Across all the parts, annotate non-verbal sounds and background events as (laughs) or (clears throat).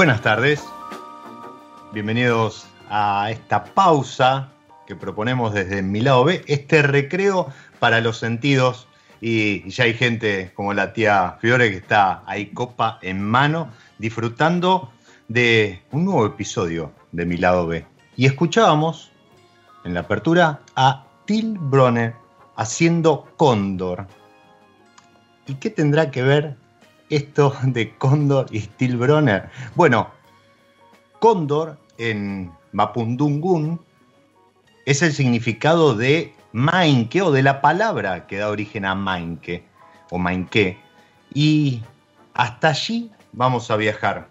Buenas tardes, bienvenidos a esta pausa que proponemos desde mi lado B, este recreo para los sentidos y ya hay gente como la tía Fiore que está ahí copa en mano disfrutando de un nuevo episodio de mi lado B. Y escuchábamos en la apertura a Till Bronner haciendo Cóndor. ¿Y qué tendrá que ver esto de Cóndor y Stilbronner? Bueno, Cóndor en Mapundungun es el significado de Mainke o de la palabra que da origen a Mainke o Mainke. Y hasta allí vamos a viajar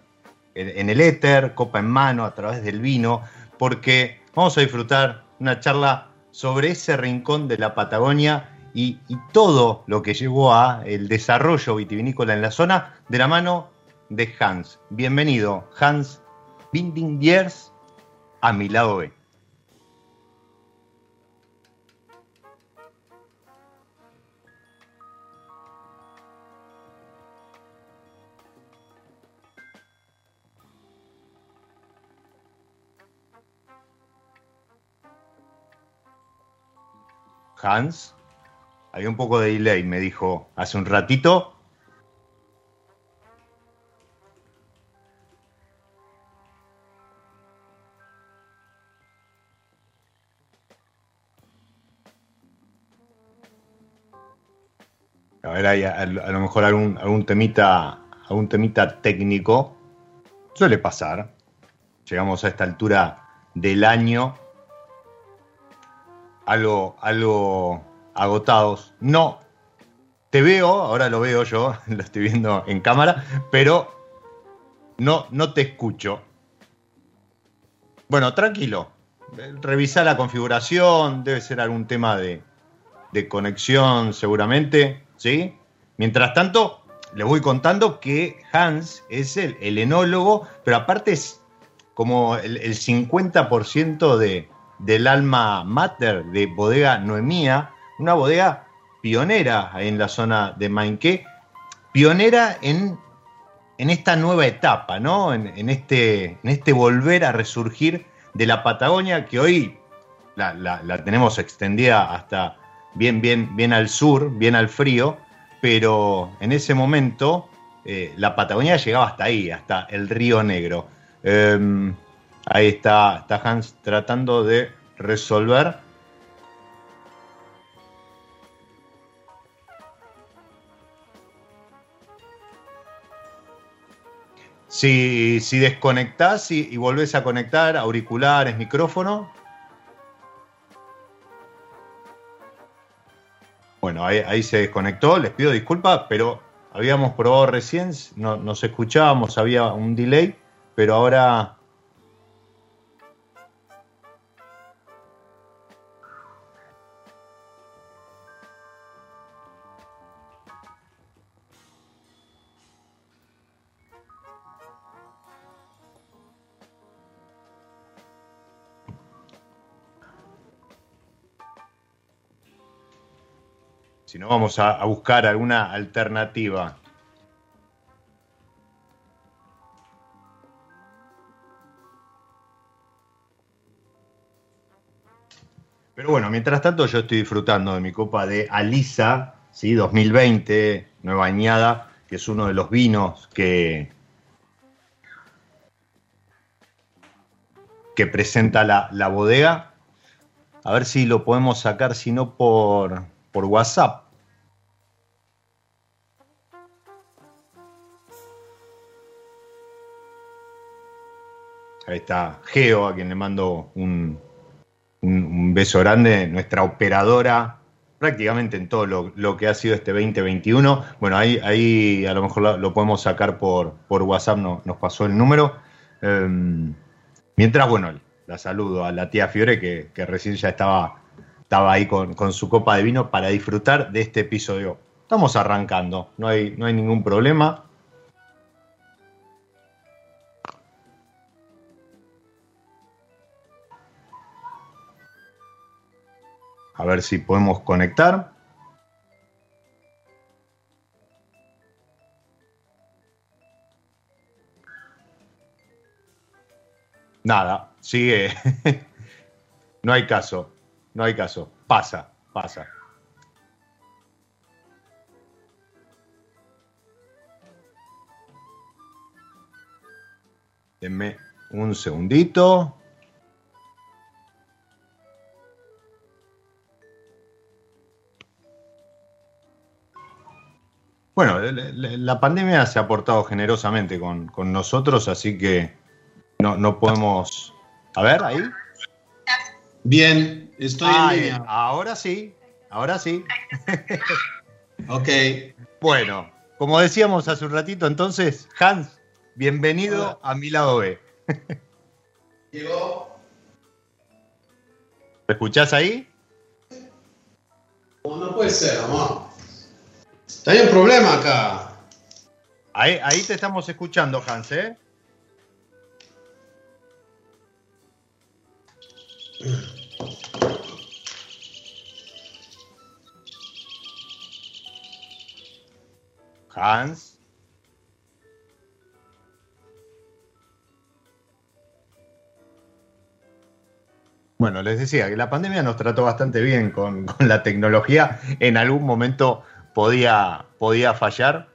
en el éter, copa en mano, a través del vino, porque vamos a disfrutar una charla sobre ese rincón de la Patagonia y, todo lo que llevó a el desarrollo vitivinícola en la zona de la mano de Hans. Bienvenido, Hans Bindingiers, a mi lado. Hans, había un poco de delay, me dijo hace un ratito. A ver, hay a, lo mejor algún, algún, temita, algún temita técnico. Suele pasar. Llegamos a esta altura del año algo, algo agotados. No, te veo, ahora lo veo yo, (laughs) lo estoy viendo en cámara, pero no, no te escucho. Bueno, tranquilo. Revisa la configuración, debe ser algún tema de, de conexión seguramente, ¿sí? Mientras tanto, les voy contando que Hans es el, enólogo, pero aparte es como el, el 50% de, del alma mater de Bodega Noemía, una bodega pionera en la zona de Mainqué, pionera en, en esta nueva etapa, ¿no? En, este, en este volver a resurgir de la Patagonia que hoy la, la, tenemos extendida hasta bien, bien, bien al sur, bien al frío, pero en ese momento eh, la Patagonia llegaba hasta ahí, hasta el Río Negro. Eh, ahí está, está Hans tratando de resolver Si, si desconectás y, volvés a conectar auriculares, micrófono. Bueno, ahí, ahí se desconectó, les pido disculpas, pero habíamos probado recién, no, nos escuchábamos, había un delay, pero ahora Si no, vamos a, a buscar alguna alternativa. Pero bueno, mientras tanto yo estoy disfrutando de mi copa de Alisa, ¿sí? 2020, nueva añada, que es uno de los vinos que, que presenta la, la bodega. A ver si lo podemos sacar, si no por, por WhatsApp. Ahí está Geo, a quien le mando un, un, beso grande, nuestra operadora prácticamente en todo lo, lo, que ha sido este 2021. Bueno, ahí, ahí a lo mejor lo, podemos sacar por, por WhatsApp, no, nos pasó el número. Eh, mientras, bueno, la saludo a la tía Fiore, que, que recién ya estaba, estaba ahí con, con, su copa de vino para disfrutar de este episodio. Estamos arrancando, no hay, no hay ningún problema. A ver si podemos conectar. Nada, sigue. (laughs) no hay caso, no hay caso. Pasa, pasa. Denme un segundito. Bueno, la pandemia se ha portado generosamente con, con nosotros, así que no, no, podemos... A ver, ahí. Bien, estoy ah, en línea. Ahora sí, ahora sí. (laughs) ok. Bueno, como decíamos hace un ratito, entonces, Hans, bienvenido Hola. a mi lado B. (laughs) Llegó. ¿Me escuchás ahí? Oh, no puede ser, amor. Hay un problema acá. Ahí, ahí te estamos escuchando, Hans, ¿eh? (clears throat) Hans. Bueno, les decía que la pandemia nos trató bastante bien (laughs) con, la tecnología. En algún momento podía, podía fallar.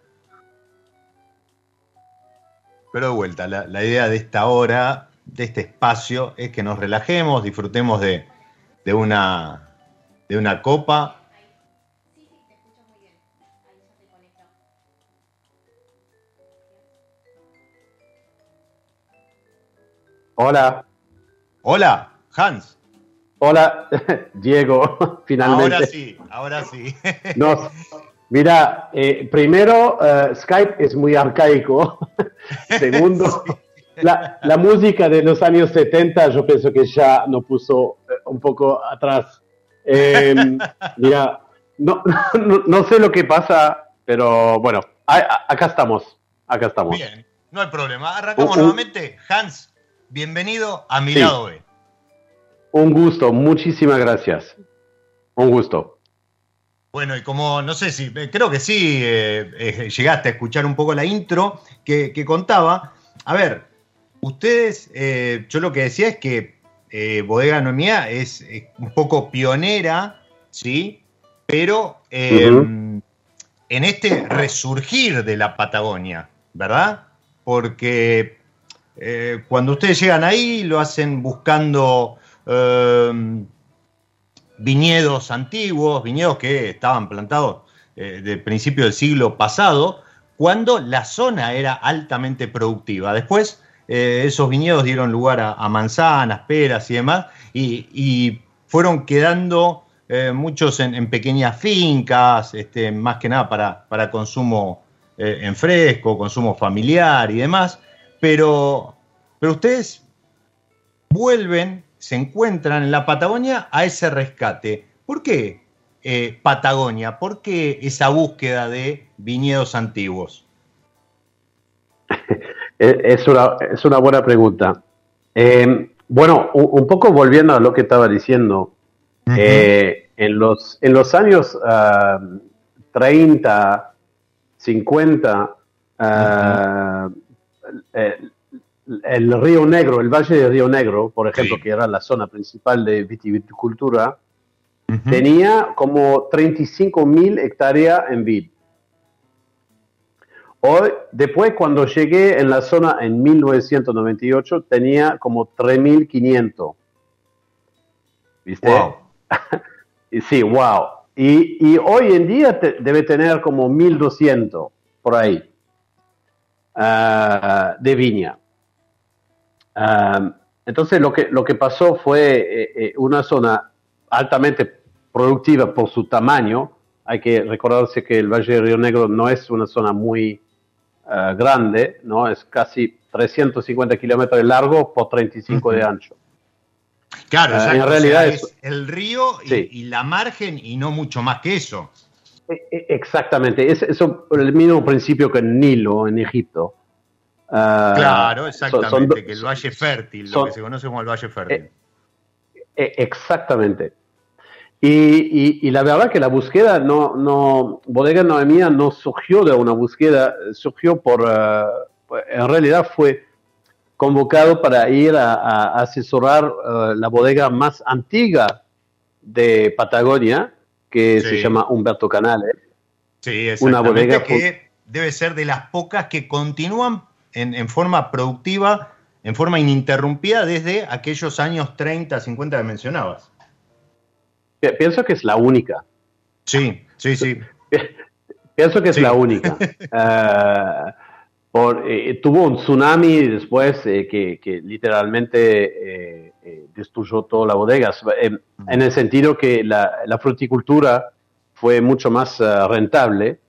Pero de vuelta, la, la, idea de esta hora, de este espacio, es que nos relajemos, disfrutemos de, de, una, de una copa. Hola. Hola, Hans. Hola, (laughs) Diego, (laughs) finalmente. Ahora sí, ahora sí. (laughs) Nos, mira, eh, primero, uh, Skype es muy arcaico. Segundo, sí. la, la, música de los años 70 yo pienso que ya nos puso eh, un poco atrás. Eh, mira, no, no, no, sé lo que pasa, pero bueno, a, a, acá estamos, acá estamos. Bien, no hay problema. Arrancamos uh, uh, nuevamente. Hans, bienvenido a mi sí. lado B. Un gusto, muchísimas gracias. Un gusto. Bueno, y como no sé si, creo que sí, eh, eh, llegaste a escuchar un poco la intro que, que contaba. A ver, ustedes, eh, yo lo que decía es que eh, Bodega Noemía es, es, un poco pionera, ¿sí? Pero uh -huh. en este resurgir de la Patagonia, ¿verdad? Porque cuando ustedes llegan ahí lo hacen buscando eh, viñedos antiguos, viñedos que estaban plantados eh, de principio del siglo pasado, cuando la zona era altamente productiva. Después eh, esos viñedos dieron lugar a, manzanas, peras y demás, y, fueron quedando eh, muchos en, pequeñas fincas, este, más que nada para, para consumo eh, en fresco, consumo familiar y demás, pero, pero ustedes vuelven, se encuentran en la Patagonia a ese rescate. ¿Por qué Patagonia? ¿Por qué esa búsqueda de viñedos antiguos? (laughs) Es una, es una buena pregunta. Eh, bueno, un, poco volviendo a lo que estaba diciendo, eh, en, los, en los años 30, 50, el, Río Negro, el Valle de Río Negro, por ejemplo, que era la zona principal de viticultura, tenía como 35 mil hectáreas en vid. Hoy, después, cuando llegué en la zona en 1998, tenía como 3.500. ¿Viste? Wow. (laughs) sí, wow. Y, hoy en día debe tener como 1.200 por ahí ah, de viña. Ah, entonces, lo que, lo que pasó fue eh, eh, una zona altamente productiva por su tamaño. Hay que recordarse que el Valle de Río Negro no es una zona muy eh, grande, ¿no? Es casi 350 kilómetros de largo por 35 de ancho. Claro, eh, en realidad es, el río y, la margen y no mucho más que eso. E, e, exactamente, es, el mismo principio que en Nilo, en Egipto. Ah, claro, exactamente, que el valle fértil, lo que se conoce como el valle fértil. Eh, exactamente. Y, la verdad que la búsqueda no, no, Bodega Noemía no surgió de una búsqueda, surgió por, eh, en realidad fue convocado para ir a, asesorar eh, la bodega más antigua de Patagonia, que se llama Humberto Canale. Sí, una bodega que debe ser de las pocas que continúan en, en forma productiva, en forma ininterrumpida desde aquellos años 30, 50 que mencionabas. Pienso que es la única. Sí, sí, sí. Pienso que es la única. Ah, (laughs) por, eh, tuvo un tsunami después eh, que, literalmente eh, destruyó toda la bodega, en el sentido que la, fruticultura fue mucho más ah, rentable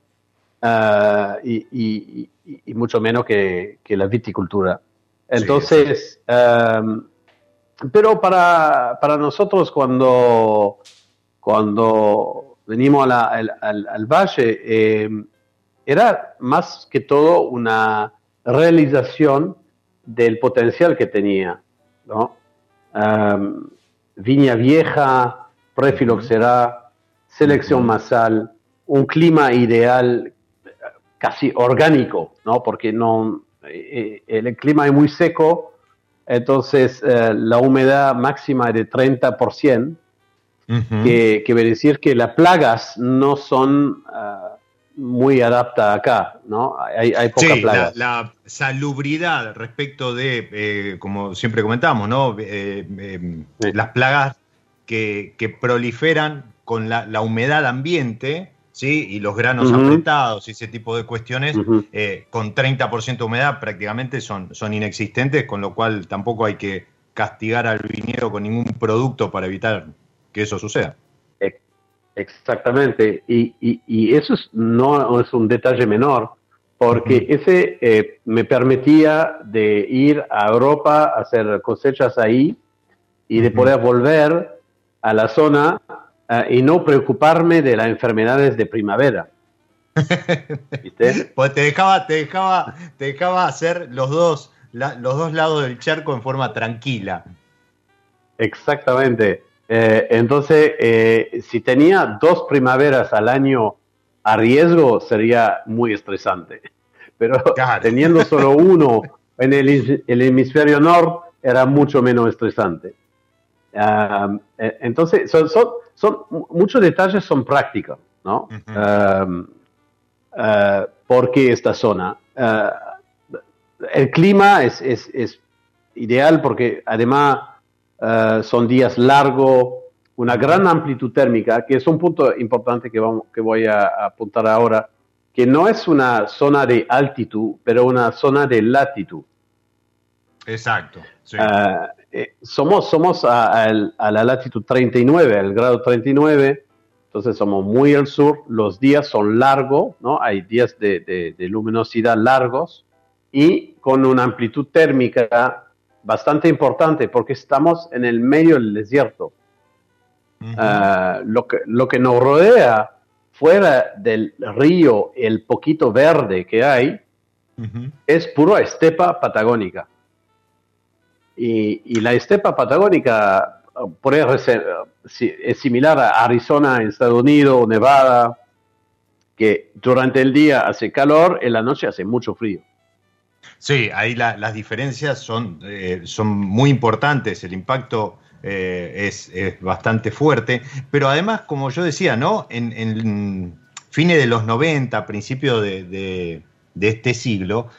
ah, y, mucho menos que, la viticultura. Entonces, pero para, para nosotros cuando cuando venimos al, valle, eh, era más que todo una realización del potencial que tenía. Viña vieja, prefiloxera, selección masal, un clima ideal casi orgánico, ¿no? porque no, eh, eh, el clima es muy seco, entonces la humedad máxima es de 30%, que, que decir que las plagas no son ah, muy adaptadas acá, ¿no? Hay, hay pocas plagas. La, salubridad respecto de, eh, como siempre comentamos, ¿no? Eh, eh, las plagas que, proliferan con la, humedad ambiente, ¿sí? Y los granos apretados y ese tipo de cuestiones, con 30% de humedad prácticamente son, son inexistentes, con lo cual tampoco hay que castigar al viñedo con ningún producto para evitar que eso suceda. Exactamente, y, eso no es un detalle menor, porque ese eh, me permitía de ir a Europa a hacer cosechas ahí y de poder volver a la zona eh, y no preocuparme de las enfermedades de primavera. (laughs) ¿Viste? pues te dejaba, te dejaba, te dejaba hacer los dos, los dos lados del charco en forma tranquila. Exactamente. Eh, entonces, eh, si tenía dos primaveras al año a riesgo, sería muy estresante. (laughs) Pero teniendo solo uno en el, hemisferio norte, era mucho menos estresante. Eh, entonces, son, son, muchos detalles son prácticos, ¿no? porque esta zona? el clima es, es, es ideal porque además eh, son días largos, una gran amplitud térmica, que es un punto importante que, vamos, que voy a, apuntar ahora, que no es una zona de altitud, pero una zona de latitud. Exacto. Ah, eh, somos somos a, la latitud 39, al grado 39, entonces somos muy al sur, los días son largos, ¿no? Hay días de, luminosidad largos y con una amplitud térmica bastante importante porque estamos en el medio del desierto. Ah, lo, que, lo que nos rodea fuera del río, el poquito verde que hay, es pura estepa patagónica. Y, la estepa patagónica puede ser, es similar a Arizona en Estados Unidos, Nevada, que durante el día hace calor, en la noche hace mucho frío. Sí, ahí las diferencias son, eh, son muy importantes, el impacto eh, es, bastante fuerte, pero además, como yo decía, ¿no? En, fines de los 90, principios de, este siglo,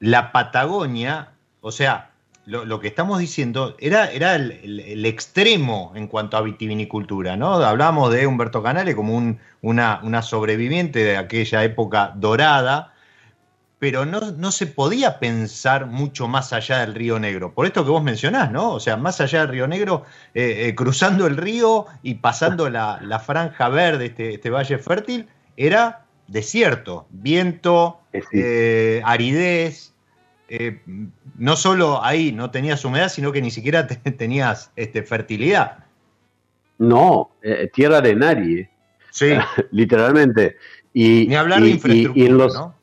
la Patagonia, o sea, lo, que estamos diciendo era, era el, extremo en cuanto a vitivinicultura, ¿no? Hablábamos de Humberto Canale como un, una sobreviviente de aquella época dorada, pero no, se podía pensar mucho más allá del Río Negro. Por esto que vos mencionás, ¿no? O sea, más allá del Río Negro, eh, eh, cruzando el río y pasando la, franja verde, este, este, valle fértil, era desierto, viento, eh, aridez. no solo ahí no tenías humedad, sino que ni siquiera (laughs) tenías este, fertilidad. No, tierra de nadie. Sí. (laughs) Literalmente. Y, ni hablar de infraestructura, ¿no?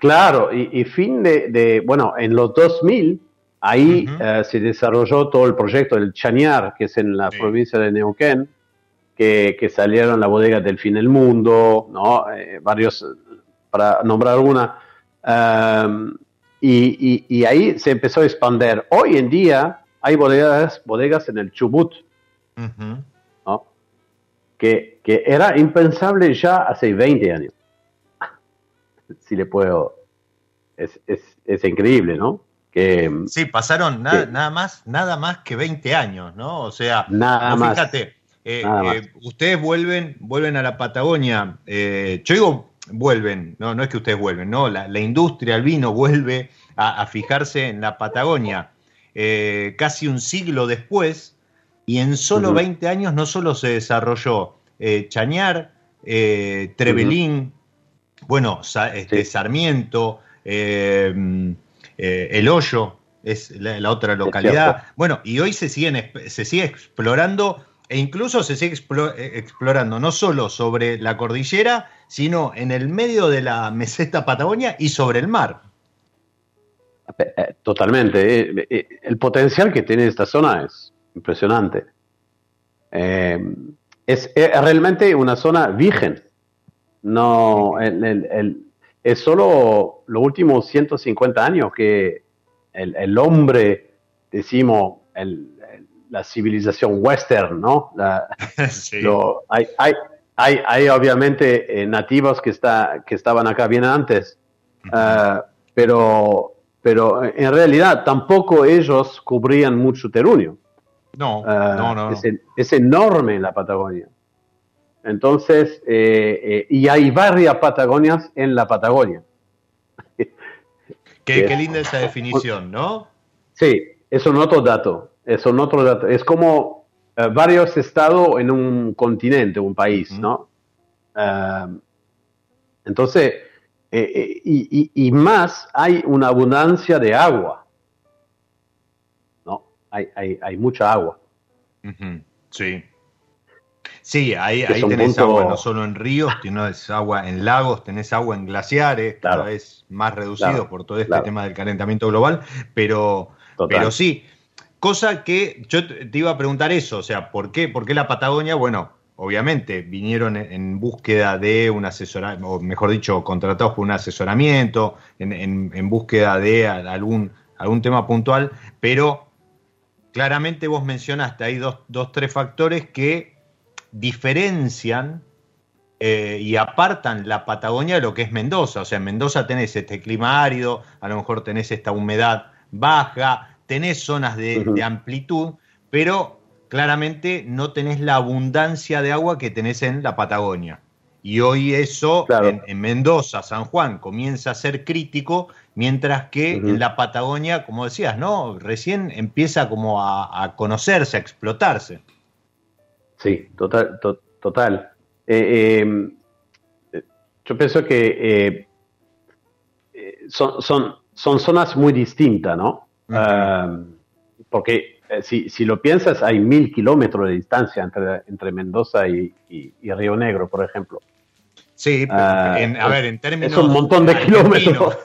Claro, y, fin de, bueno, en los 2000, ahí eh, se desarrolló todo el proyecto del Chañar, que es en la provincia de Neuquén, que, salieron la bodega del fin del mundo, ¿no? Eh, varios, para nombrar alguna. Em, y, ahí se empezó a expandir. Hoy en día hay bodegas, bodegas en el Chubut, ¿no? que, que era impensable ya hace 20 años (laughs) si le puedo. Es, es, increíble, ¿no? Que, sí, pasaron nada, más, nada más que 20 años, ¿no? O sea, nada más, fíjate, eh, eh, ustedes vuelven, vuelven a la Patagonia. Eh, yo digo, vuelven, no, no es que ustedes vuelven, no, la, industria, el vino vuelve a, fijarse en la Patagonia casi un siglo después, y en solo 20 años no solo se desarrolló Chañar, Trevelín, bueno, este, Sarmiento, eh, eh, El Hoyo es la, otra localidad. Bueno, y hoy se, siguen, se sigue explorando e incluso se sigue eh, explorando no solo sobre la cordillera, sino en el medio de la meseta Patagonia y sobre el mar. Totalmente. El potencial que tiene esta zona es impresionante. es realmente una zona virgen no, es solo los últimos 150 años que el, hombre, decimos, la civilización western, ¿no? (laughs) hay, hay, hay, obviamente eh, nativos que, está, que estaban acá bien antes, ah, pero, pero en realidad tampoco ellos cubrían mucho terruño. No, ah, no, no. Es, es, enorme la Patagonia. Entonces, eh, eh, y hay varias Patagonias en la Patagonia. Qué, linda esa definición, ¿no? Sí, es un otro dato. Es un otro dato. Es como eh, varios estados en un continente, un país, ¿no? entonces, y, más hay una abundancia de agua. ¿No? Hay, hay, mucha agua. Sí. Sí, ahí, ahí tenés agua no solo en ríos, tenés agua en lagos, tenés agua en glaciares, cada vez más reducido por todo este tema del calentamiento global, pero, pero sí, cosa que yo te iba a preguntar eso, o sea, ¿por qué, por qué la Patagonia? Bueno, obviamente vinieron en búsqueda de un asesoramiento, o mejor dicho, contratados por un asesoramiento, en, búsqueda de algún, algún tema puntual, pero claramente vos mencionaste, hay dos, dos tres factores que diferencian eh, y apartan la Patagonia de lo que es Mendoza. O sea, en Mendoza tenés este clima árido, a lo mejor tenés esta humedad baja, tenés zonas de, amplitud, pero claramente no tenés la abundancia de agua que tenés en la Patagonia. Y hoy eso Claro. en, en Mendoza, San Juan, comienza a ser crítico, mientras que en la Patagonia, como decías, ¿no? Recién empieza como a, a conocerse, a explotarse. Sí, total. to- total. Eh, eh, yo pienso que eh, eh, son, son, son zonas muy distintas, ¿no? Ah, porque eh, si, si lo piensas, hay mil kilómetros de distancia entre, entre Mendoza y, y- y Río Negro, por ejemplo. Sí, Ah, en- a ver, en términos. es un montón de kilómetros.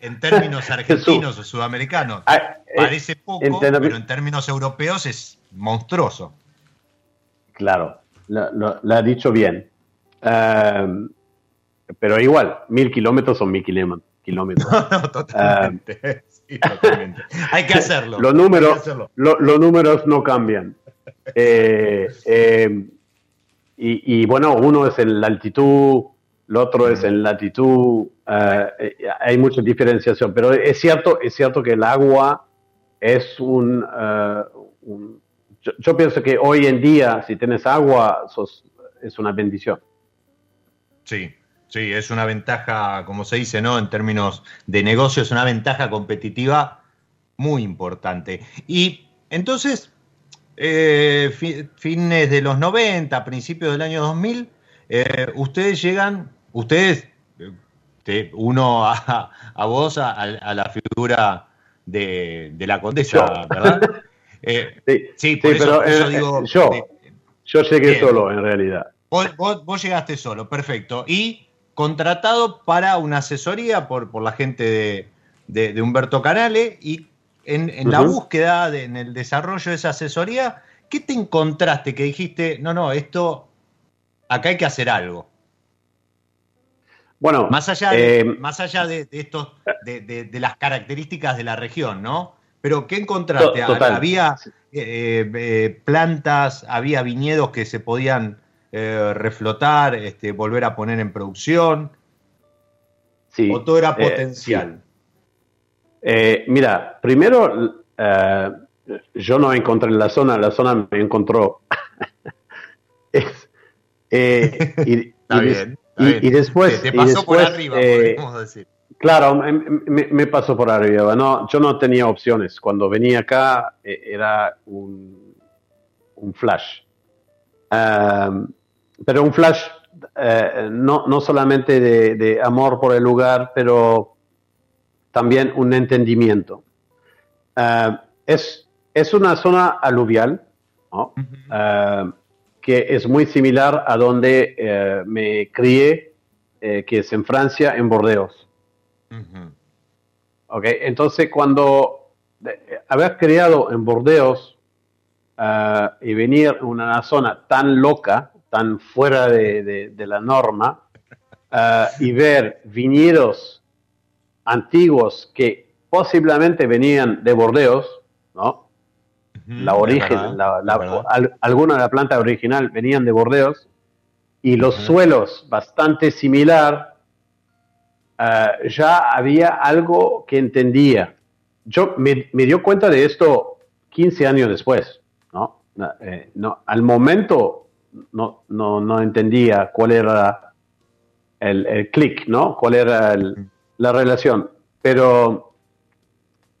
En términos (laughs) argentinos o sudamericanos, Ah, eh, parece poco, en pero en términos europeos es monstruoso. Claro, lo, lo- lo ha dicho bien. Ehm, pero igual, mil kilómetros son mil kilómetros. (laughs) No, totalmente. (laughs) sí, totalmente. Hay que hacerlo. Los que números, hacerlo. lo- los números no cambian. Eh, eh, y, y bueno, uno es en la altitud, el otro es en latitud. eh, eh, hay mucha diferenciación, pero es cierto, es cierto que el agua es un, eh, un- yo, yo pienso que hoy en día, si tienes agua, sos- es una bendición. Sí, sí, es una ventaja, como se dice, ¿no? En términos de negocio, es una ventaja competitiva muy importante. Y entonces, eh, fi- fines de los 90, principios del año 2000, eh, ustedes llegan, ustedes, te- uno a, a vos, a, a la figura de, de la condesa. ¿verdad? (laughs) Eh, Sí, sí, por sí, eso, pero, eso eh, digo, yo, eh, yo llegué Bien. solo en realidad. Vos, vos- vos llegaste solo, perfecto. Y contratado para una asesoría por, por la gente de, de- de Humberto Canale. Y en, en la búsqueda, de- en el desarrollo de esa asesoría, ¿qué te encontraste que dijiste, no, no, esto, acá hay que hacer algo? Bueno, Más allá de, eh, más allá de, de estos, de, de- de las características de la región, ¿no? Pero ¿qué encontraste? To- total. Había eh, eh, plantas, había viñedos que se podían eh, reflotar, este, volver a poner en producción, sí, o todo era eh, potencial. Eh, mira, primero, eh, yo no encontré la zona, la zona me encontró. (laughs) Es- eh, (laughs) y, Está y des- después- te y pasó por arriba, eh, podríamos decir. Claro, me, pasó por arriba. No, yo no tenía opciones. Cuando venía acá eh, era un, un flash. Um, pero un flash eh, no, no solamente de, de amor por el lugar, pero también un entendimiento. Uh, es, es una zona aluvial, ¿no? Uh, que es muy similar a donde eh, me crié, que es en Francia, en Bordeaux. ¿Ok? Entonces, cuando de- haber criado en Bordeaux ah, y venir a una zona tan loca, tan fuera de, de- de la norma, ah, y ver viñedos antiguos que posiblemente venían de Bordeaux, ¿no? La origen, la, la- al- alguna de la planta original venían de Bordeaux y los Ujú. suelos bastante similar, ah, ya había algo que entendía. Yo me, me dio cuenta de esto 15 años después, ¿no? Eh, no, al momento no, no, no entendía cuál era el, el clic, ¿no? Cuál era el- la relación. Pero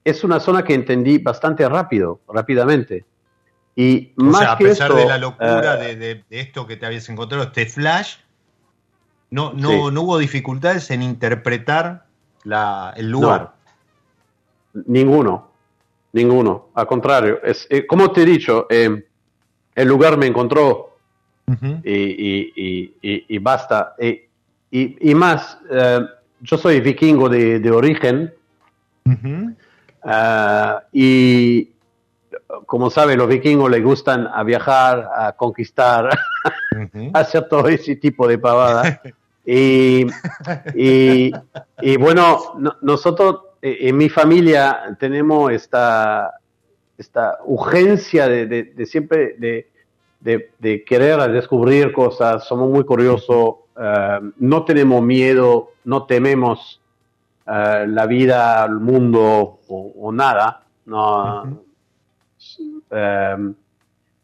es una zona que entendí bastante rápido, rápidamente. Y O más sea, a que pesar esto, de la locura eh, de, de- de esto que te habías encontrado, este flash, no, no, Sí. no hubo dificultades en interpretar la- el lugar. ninguno, ninguno. Al contrario, es, eh, como te he dicho, eh, el lugar me encontró y, y- y- y- y basta. Y, y- más, eh, yo soy vikingo de, de origen ah, y como sabe, los vikingos les gustan a viajar, a conquistar, Ujú. (laughs) hacer todo ese tipo de pavada. (laughs) Y, y, y bueno, no- nosotros eh, en mi familia tenemos esta, esta urgencia de, de- de siempre de, de- querer descubrir cosas, somos muy curiosos, eh, no tenemos miedo, no tememos eh, la vida, el mundo o, o nada. No, Ujú. Eh,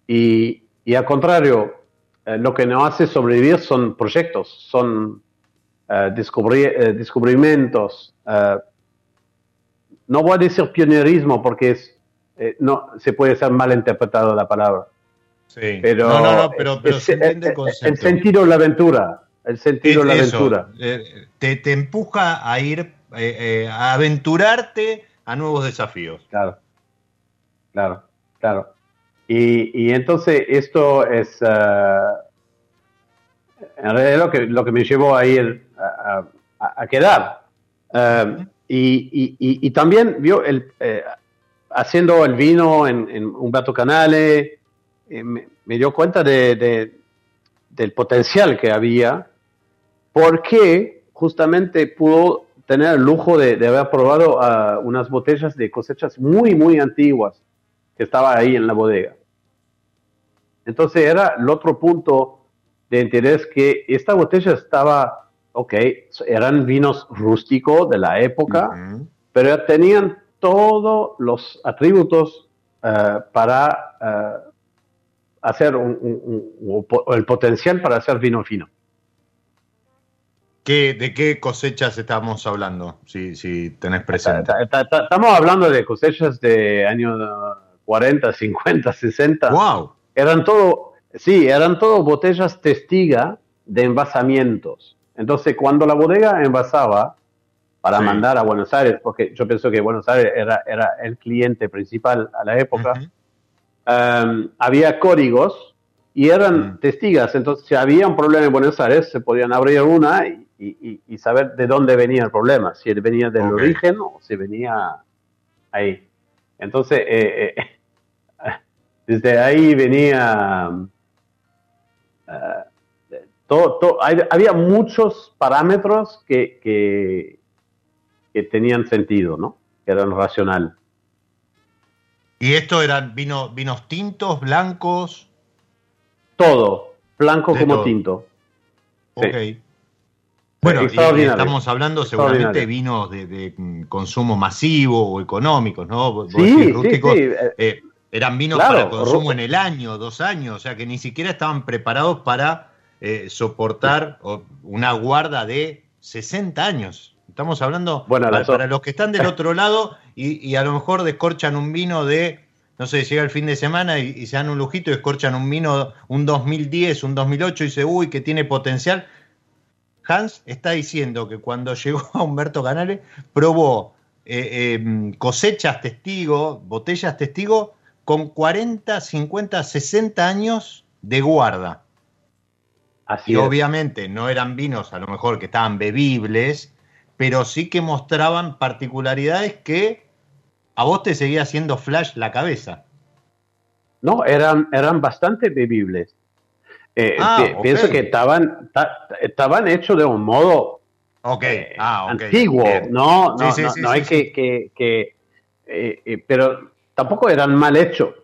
y, y al contrario, eh, lo que nos hace sobrevivir son proyectos, son eh, descubri- descubrimientos. no voy a decir pionerismo porque es, no se puede ser mal interpretado la palabra. Sí. Pero, no, no, no, pero, pero es- se entiende el concepto. el sentido de la aventura. El sentido de la Es eso, aventura. eh, te, te empuja a ir, eh, eh, a aventurarte a nuevos desafíos. Claro, claro, claro. Y, entonces esto es, ah, en realidad lo que, lo que me llevó a ir a, quedar. Ah, y, también vio el, eh, haciendo el vino en, en Humberto Canale, eh, me, me dio cuenta de, de- del potencial que había, porque justamente pudo tener el lujo de, de haber probado ah, unas botellas de cosechas muy, muy antiguas que estaba ahí en la bodega. Entonces era el otro punto de interés que esta botella estaba, ok, eran vinos rústicos de la época, Ujú. pero tenían todos los atributos eh, para eh, hacer un, un- el potencial para hacer vino fino. ¿Qué- ¿De qué cosechas estamos hablando? Si, si tenés presente. Ta- ta- ta- Estamos hablando de cosechas de años 40, 50, 60. ¡Wow! Eran todo, sí, eran todo botellas testiga de envasamientos. Entonces, cuando la bodega envasaba para Sí. mandar a Buenos Aires, porque yo pienso que Buenos Aires era, era el cliente principal a la época, um, había códigos y eran testigas. Entonces, si había un problema en Buenos Aires, se podían abrir una y, y- y- y saber de dónde venía el problema, si venía del origen o si venía ahí. Entonces, eh, eh, desde ahí venía... eh, todo- todo- hay- había muchos parámetros que, que, que tenían sentido, ¿no? Que eran racional. ¿Y esto eran vino- vinos tintos, blancos? Todo, blanco De como todo. tinto. Sí. Ok. Bueno, y- estamos hablando seguramente de vinos de, de, mm, consumo masivo o económicos, ¿no? Vos Sí, decís sí, rústicos, sí. eh, eh, eran vinos Claro, para consumo en el año, dos años, o sea que ni siquiera estaban preparados para eh, soportar una guarda de 60 años. Estamos hablando, Bueno, para, los que están del otro (laughs) lado y, y a lo mejor descorchan un vino de, no sé, llega el fin de semana y, y se dan un lujito y descorchan un vino, un 2010, un 2008 y dice, uy, que tiene potencial. Hans está diciendo que cuando (laughs) llegó a Humberto Canale probó eh, eh, cosechas testigo, botellas testigo con 40, 50, 60 años de guarda. así Y es. obviamente no eran vinos a lo mejor que estaban bebibles, pero sí que mostraban particularidades que a vos te seguía haciendo flash la cabeza. No, eran, eran bastante bebibles. Eh, Ah. Pienso que estaban, ta- estaban hechos de un modo Ok, eh, ah, antiguo, no, Sí, no, sí, no, sí, no sí, hay que, que, que, eh, pero tampoco eran mal hechos.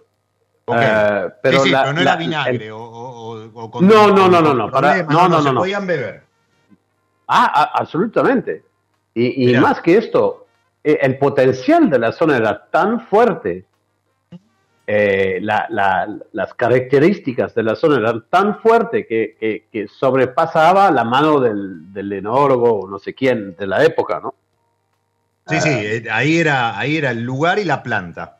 Eh, pero Sí, sí, la- pero no era vinagre el- o, o- o- con- No, no, no, no, no, para- no, no, se no, podían beber. Ah, a- absolutamente. Y, más que esto, eh, el potencial de la zona era tan fuerte, eh, la- la- las características de la zona eran tan fuertes que, que- que sobrepasaba la mano del, del enólogo o no sé quién de la época, ¿no? Sí, sí, ahí era, ahí era el lugar y la planta.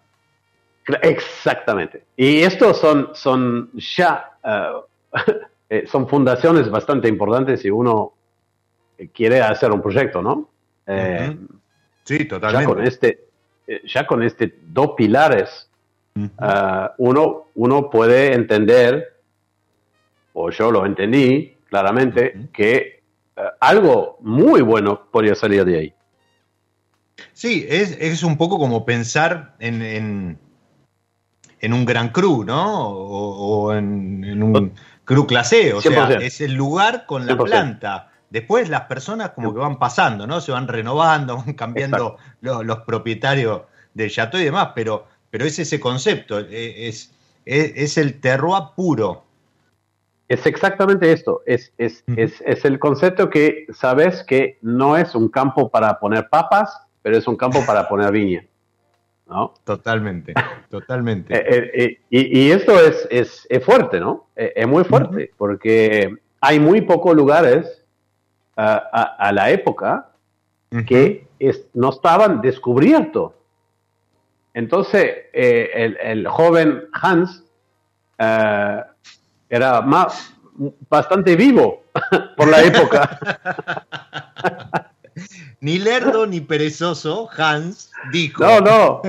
Exactamente. Y estos son, son ya, eh, (laughs) eh, son fundaciones bastante importantes si uno quiere hacer un proyecto, ¿no? Eh. Sí, ya totalmente. con este, eh, ya con este dos pilares, ah, uno, uno puede entender, o yo lo entendí claramente, que eh, algo muy bueno podría salir de ahí. Sí, es, es un poco como pensar en, en, en un gran cru, ¿no? O, o en, en un cru clase, o sea, 100%. es el lugar con la 100%. planta. Después las personas como que van pasando, ¿no? Se van renovando, (laughs) van cambiando lo- los, propietarios del chateau y demás, pero, pero es ese concepto, eh, es, es, es el terroir puro. Es exactamente esto, es, es, es, es el concepto que sabes que no es un campo para poner papas, pero es un campo para poner viña. ¿No? Totalmente, (laughs) totalmente. Eh, eh, y, esto es, es, es, fuerte, ¿no? es muy fuerte, porque hay muy pocos lugares a, la época que no estaban descubiertos. Entonces, el, el, joven Hans era más, bastante vivo (laughs) por la época. (laughs) ni lerdo ni perezoso, Hans dijo. No, no.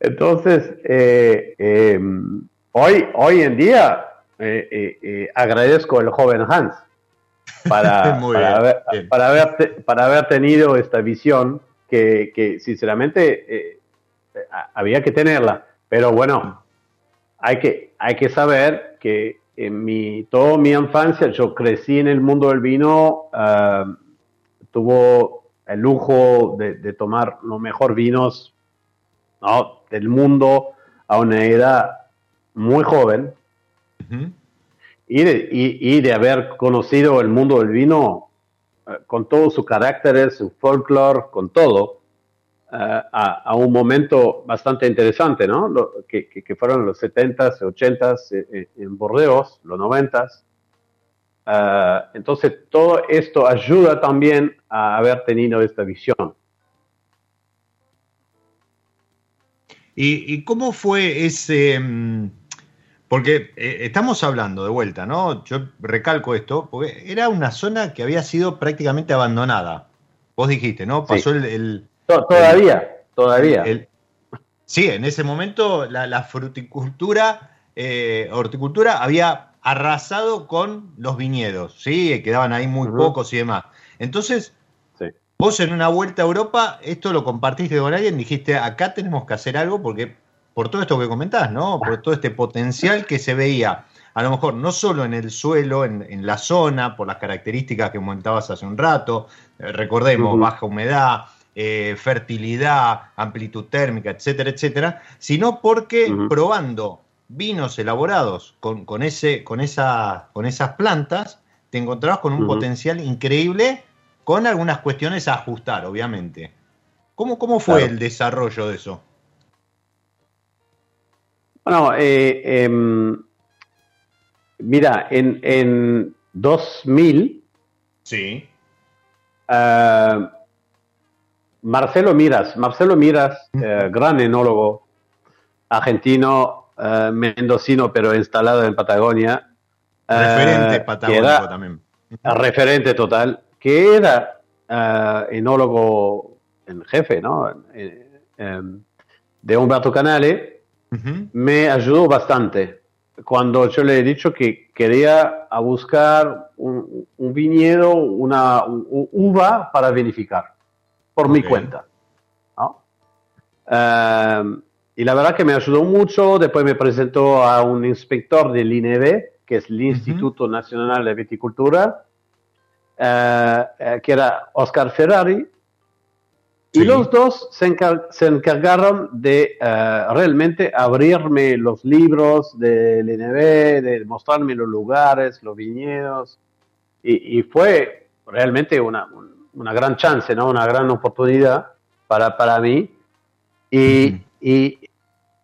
Entonces, eh, em, hoy, hoy en día eh, eh, agradezco al joven Hans para, (laughs) para, haber, para, haber, tenido esta visión que, que sinceramente había que tenerla. Pero bueno, hay que, hay que saber que en mi, toda mi infancia yo crecí en el mundo del vino, uh, tuvo el lujo de, tomar los mejores vinos ¿no? del mundo a una edad muy joven y, de, y, de, haber conocido el mundo del vino uh, con todos sus caracteres, su folclore, con todo a, un momento bastante interesante, ¿no? que, que, fueron los 70s, 80s eh, eh, en Bordeos, los 90s. Ah, entonces, todo esto ayuda también a haber tenido esta visión. ¿Y, cómo fue ese...? Mm, porque eh, estamos hablando de vuelta, ¿no? Yo recalco esto, porque era una zona que había sido prácticamente abandonada. Vos dijiste, ¿no? Pasó el Todavía, todavía. sí, en ese momento la, fruticultura, eh, horticultura había arrasado con los viñedos, ¿sí? Quedaban ahí muy pocos y demás. Entonces, vos en una vuelta a Europa, esto lo compartiste con alguien, dijiste, acá tenemos que hacer algo porque por todo esto que comentás, ¿no? Por todo este potencial que se veía, a lo mejor no solo en el suelo, en, la zona, por las características que comentabas hace un rato, eh, recordemos, baja humedad, eh, fertilidad, amplitud térmica, etcétera, etcétera, sino porque probando vinos elaborados con, ese, con, esa, con esas plantas, te encontrabas con un potencial increíble con algunas cuestiones a ajustar, obviamente. ¿Cómo, cómo fue el desarrollo de eso? Bueno, eh, em, mira, en, en 2000, sí. Ah, Marcelo Miras, Marcelo Miras, eh, gran enólogo argentino, eh, mendocino, pero instalado en Patagonia. Referente eh, patagónico también. Referente total, que era enólogo en jefe, ¿no? De Humberto Canale, me ayudó bastante cuando yo le he dicho que quería a buscar un, viñedo, una uva para vinificar por mi cuenta. Em, y la verdad que me ayudó mucho. Después me presentó a un inspector del INEB, que es el Instituto Nacional de Viticultura, eh, que era Oscar Ferrari. Y los dos se, encargaron de eh, realmente abrirme los libros del INEB, de mostrarme los lugares, los viñedos. Y, fue realmente una, una gran chance, ¿no? Una gran oportunidad para, para mí. Y, y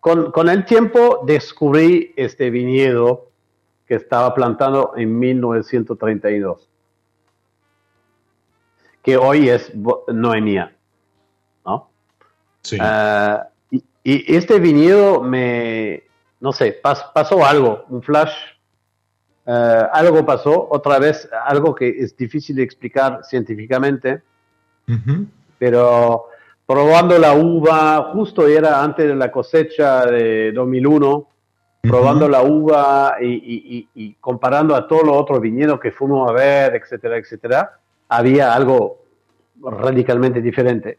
con, con, el tiempo descubrí este viñedo que estaba plantado en 1932, que hoy es Noemía, ¿no? Sí. Y, y, este viñedo me, no sé, pasó algo, un flash eh, algo pasó, otra vez algo que es difícil de explicar científicamente, pero probando la uva, justo era antes de la cosecha de 2001, probando la uva y, comparando a todos los otros viñedos que fuimos a ver, etcétera, etcétera, había algo radicalmente diferente.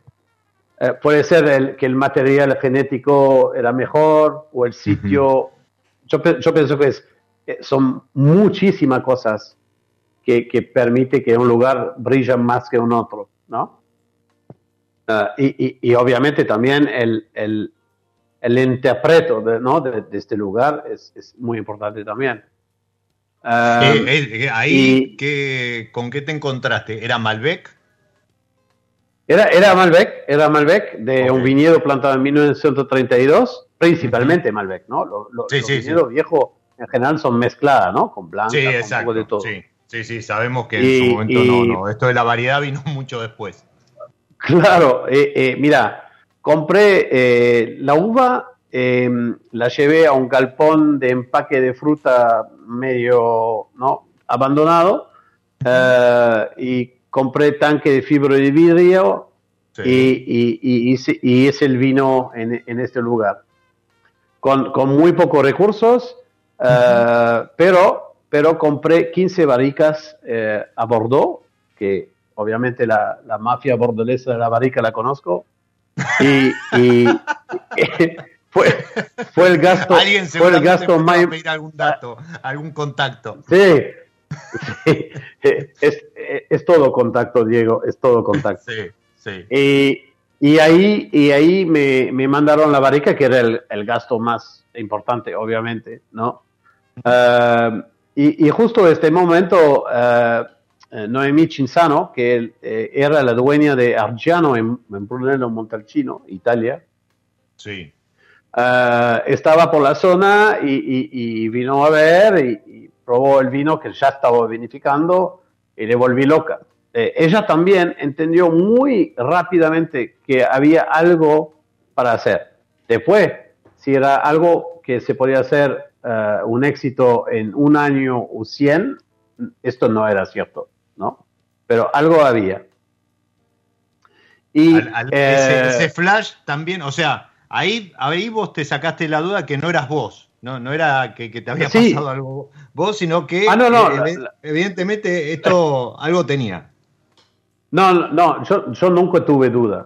Eh, puede ser el, que el material genético era mejor o el sitio. yo, yo pienso que es son muchísimas cosas que, que, permite que un lugar brille más que un otro, ¿no? Ah, y, y, obviamente también el, el, el interpreto de, ¿no? de, este lugar es, es, muy importante también. Ah, eh, eh, eh, y, eh, ahí, ahí ¿con qué te encontraste? ¿Era Malbec? Era, era Malbec, era Malbec de un viñedo plantado en 1932, principalmente Malbec, ¿no? Lo- lo- Sí, los sí, viñedos viejos en general son mezcladas, ¿no? Con blanca, Sí, con un poco de todo. Sí, sí, sí, sabemos que Y- en su momento y- no, no. Esto de la variedad vino (laughs) mucho después. Claro, eh, eh, mira, compré eh, la uva, eh, la llevé a un galpón de empaque de fruta medio ¿no? abandonado eh, y compré tanque de fibra de vidrio Sí. y, y- y y es el vino en, en este lugar. Con, con muy pocos recursos, eh, pero, pero compré 15 barricas eh, a Bordeaux, que obviamente la, la mafia bordolesa de la barrica la conozco. Y, y- (laughs) fue, fue el gasto, Alguien fue el gasto más, algún dato, algún contacto. Sí, (laughs) sí, es, es todo contacto, Diego, es todo contacto. Sí, sí. Y, y ahí, y ahí me, me mandaron la barrica, que era el, el gasto más importante, obviamente, ¿no? Eh, y, y justo en este momento, eh, Noemí Cinzano, que eh, era la dueña de Argiano en, en Brunello Montalcino, Italia, Sí. eh, estaba por la zona y, y- y vino a ver y, y probó el vino que ya estaba vinificando y le volví loca. Eh, ella también entendió muy rápidamente que había algo para hacer. Después, si era algo que se podía hacer eh, un éxito en un año o cien, esto no era cierto, ¿no? Pero algo había. Y, Al- al- eh, ese, ese flash también, o sea, ahí, ahí vos te sacaste la duda que no eras vos, no, no era que, que te había Sí. pasado algo vos, sino que Ah, no, no, eh, la- evidentemente esto algo tenía. No, no, no, yo, yo nunca tuve duda.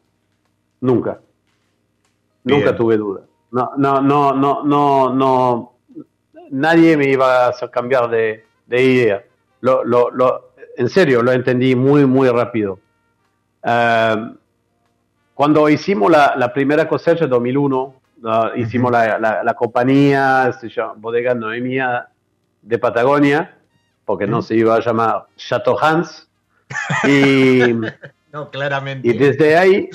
Nunca. Bien. Nunca tuve duda. No, no, no, no, no, no. Nadie me iba a hacer cambiar de, de idea. Lo, lo, lo, en serio, lo entendí muy, muy rápido. Eh, cuando hicimos la, la primera cosecha en 2001, uh, hicimos la, la, la compañía, se llama Bodega Noemia de Patagonia, porque no se iba a llamar Chateau Hans. Y, (laughs) No, claramente. y desde ahí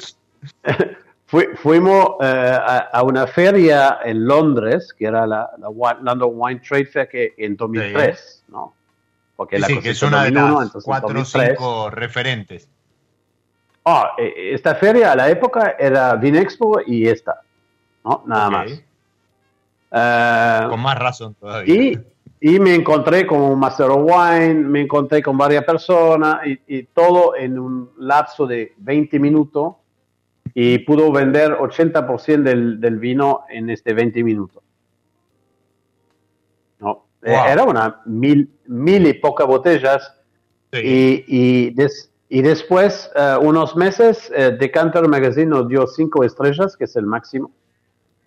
fui- fuimos eh, a, a una feria en Londres, que era la, London Wine Trade Fair, que en 2003, ¿no? Porque Sí, la sí, que es una de 2001, las entonces cuatro o 2003. cinco referentes. Eh, esta feria a la época era Vinexpo y esta, ¿no? Nada más. Eh, Con más razón todavía. y, y me encontré con un Master of Wine, me encontré con varias personas y, y todo en un lapso de 20 minutos y pudo vender 80% del, del vino en este 20 minutos. No, eh, Wow. Era una mil, mil y pocas botellas Sí. y, y, des- y después, eh, unos meses, eh, Decanter Magazine nos dio 5 estrellas, que es el máximo,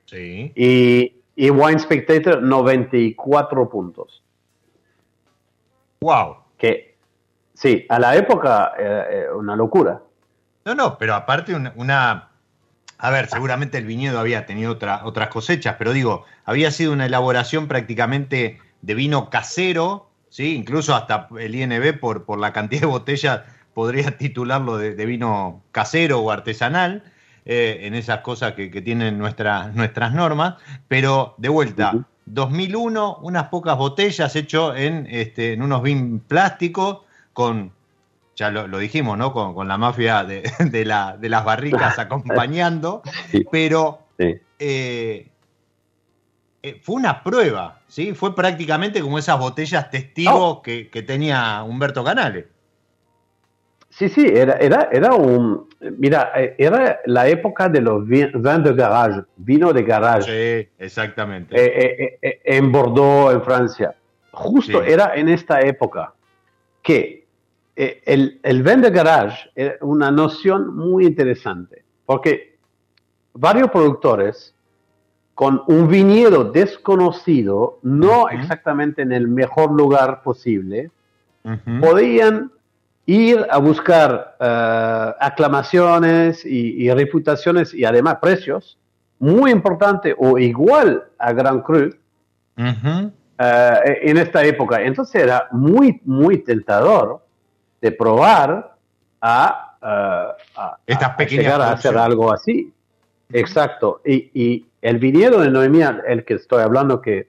Sí. y, y Wine Spectator 94 puntos. Wow. Que sí, a la época era una locura. No, no, pero aparte una, una- a ver, seguramente el viñedo había tenido otra- otras cosechas, pero digo, había sido una elaboración prácticamente de vino casero, ¿sí? Incluso hasta el INB por, por la cantidad de botellas podría titularlo de, de vino casero o artesanal, eh, en esas cosas que, que tienen nuestra- nuestras normas, pero de vuelta, Ujú. 2001, unas pocas botellas hecho en, este, en unos vin plásticos con ya lo, lo dijimos, ¿no? Con, con la mafia de, (laughs) de la- de las barricas (laughs) acompañando, Sí. pero Sí. eh, eh, fue una prueba, ¿sí? Fue prácticamente como esas botellas testigos que, que tenía Humberto Canales. Sí, sí, era, era, era un. Mira, eh, era la época de los vi- vins de garage, vino de garage, Sí, exactamente. eh, en Bordeaux, en Francia. Justo Sí. era en esta época que eh, el, el vin de garage era una noción muy interesante, porque varios productores con un viñedo desconocido, no exactamente en el mejor lugar posible, Ujú. podían ir a buscar eh, aclamaciones y, y reputaciones y además precios muy importantes o igual a Grand Cru Ujú. eh, en esta época. Entonces era muy, muy tentador de probar a Estas pequeñas llegar a hacer algo así. Exacto. Y, y, el viñedo de Noemía, el que estoy hablando que,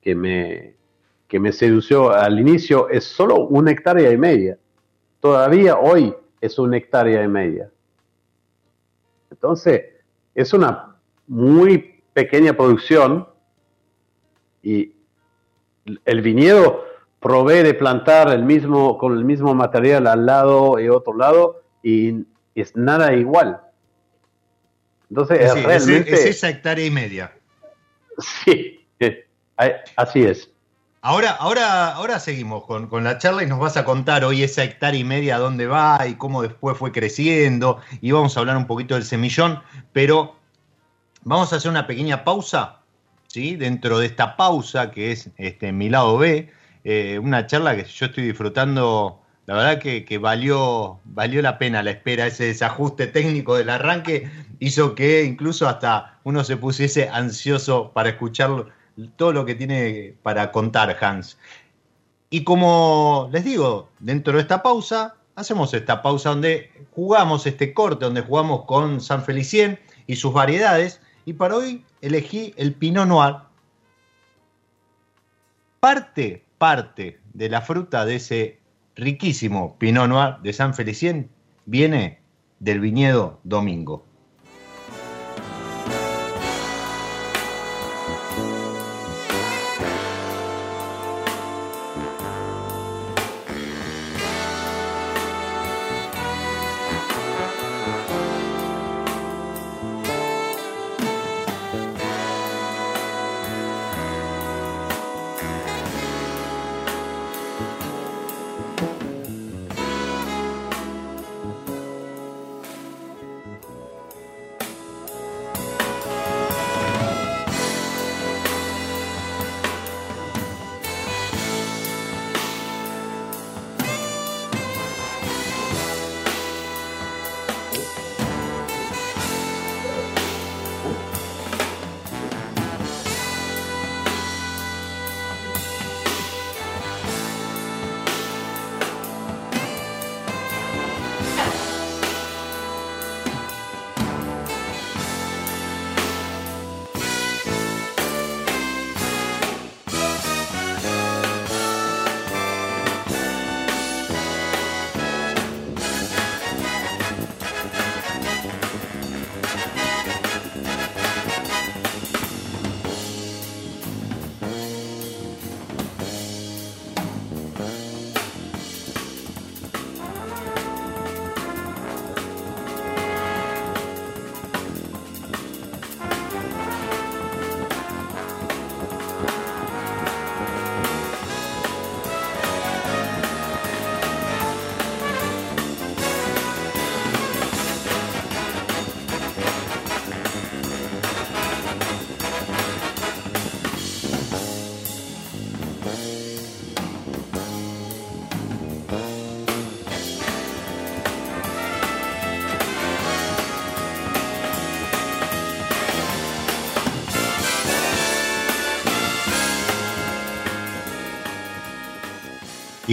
que, me, que me sedució al inicio, es solo una hectárea y media. Todavía hoy es una hectárea y media. Entonces, es una muy pequeña producción y el viñedo provee de plantar el mismo, con el mismo material al lado y otro lado y es nada igual. Entonces, es, realmente... es, esa hectárea y media. (laughs) Sí, así es. Ahora, ahora, ahora seguimos con, con, la charla y nos vas a contar hoy esa hectárea y media dónde va y cómo después fue creciendo y vamos a hablar un poquito del semillón, pero vamos a hacer una pequeña pausa, ¿sí? Dentro de esta pausa que es este, mi lado B, eh, una charla que yo estoy disfrutando, la verdad que, que, valió, valió la pena la espera, ese desajuste técnico del arranque hizo que incluso hasta uno se pusiese ansioso para escucharlo todo lo que tiene para contar Hans. Y como les digo, dentro de esta pausa, hacemos esta pausa donde jugamos este corte, donde jugamos con San Felicien y sus variedades. Y para hoy elegí el Pinot Noir. Parte, parte de la fruta de ese riquísimo Pinot Noir de San Felicien viene del viñedo Domingo.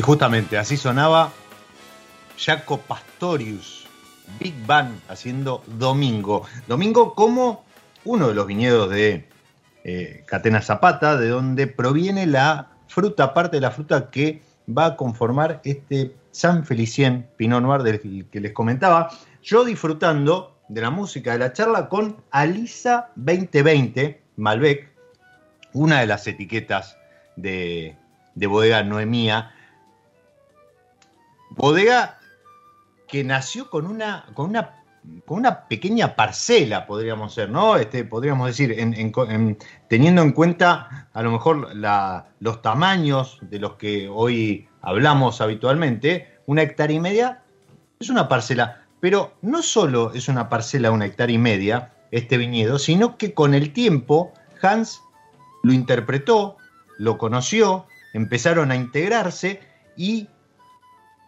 Justamente así sonaba Jaco Pastorius, Big Bang haciendo Domingo. Domingo como uno de los viñedos de eh, Catena Zapata, de donde proviene la fruta, parte de la fruta que va a conformar este San Felicien Pinot Noir del que les comentaba. Yo disfrutando de la música de la charla con Alisa 2020 Malbec, una de las etiquetas de, de bodega Noemía, bodega que nació con una, con una, con una pequeña parcela, podríamos ser, ¿no? Este, podríamos decir, teniendo en cuenta a lo mejor los tamaños de los que hoy hablamos habitualmente, una hectárea y media es una parcela, pero no solo es una parcela, una hectárea y media, este viñedo, sino que con el tiempo Hans lo interpretó, lo conoció, empezaron a integrarse y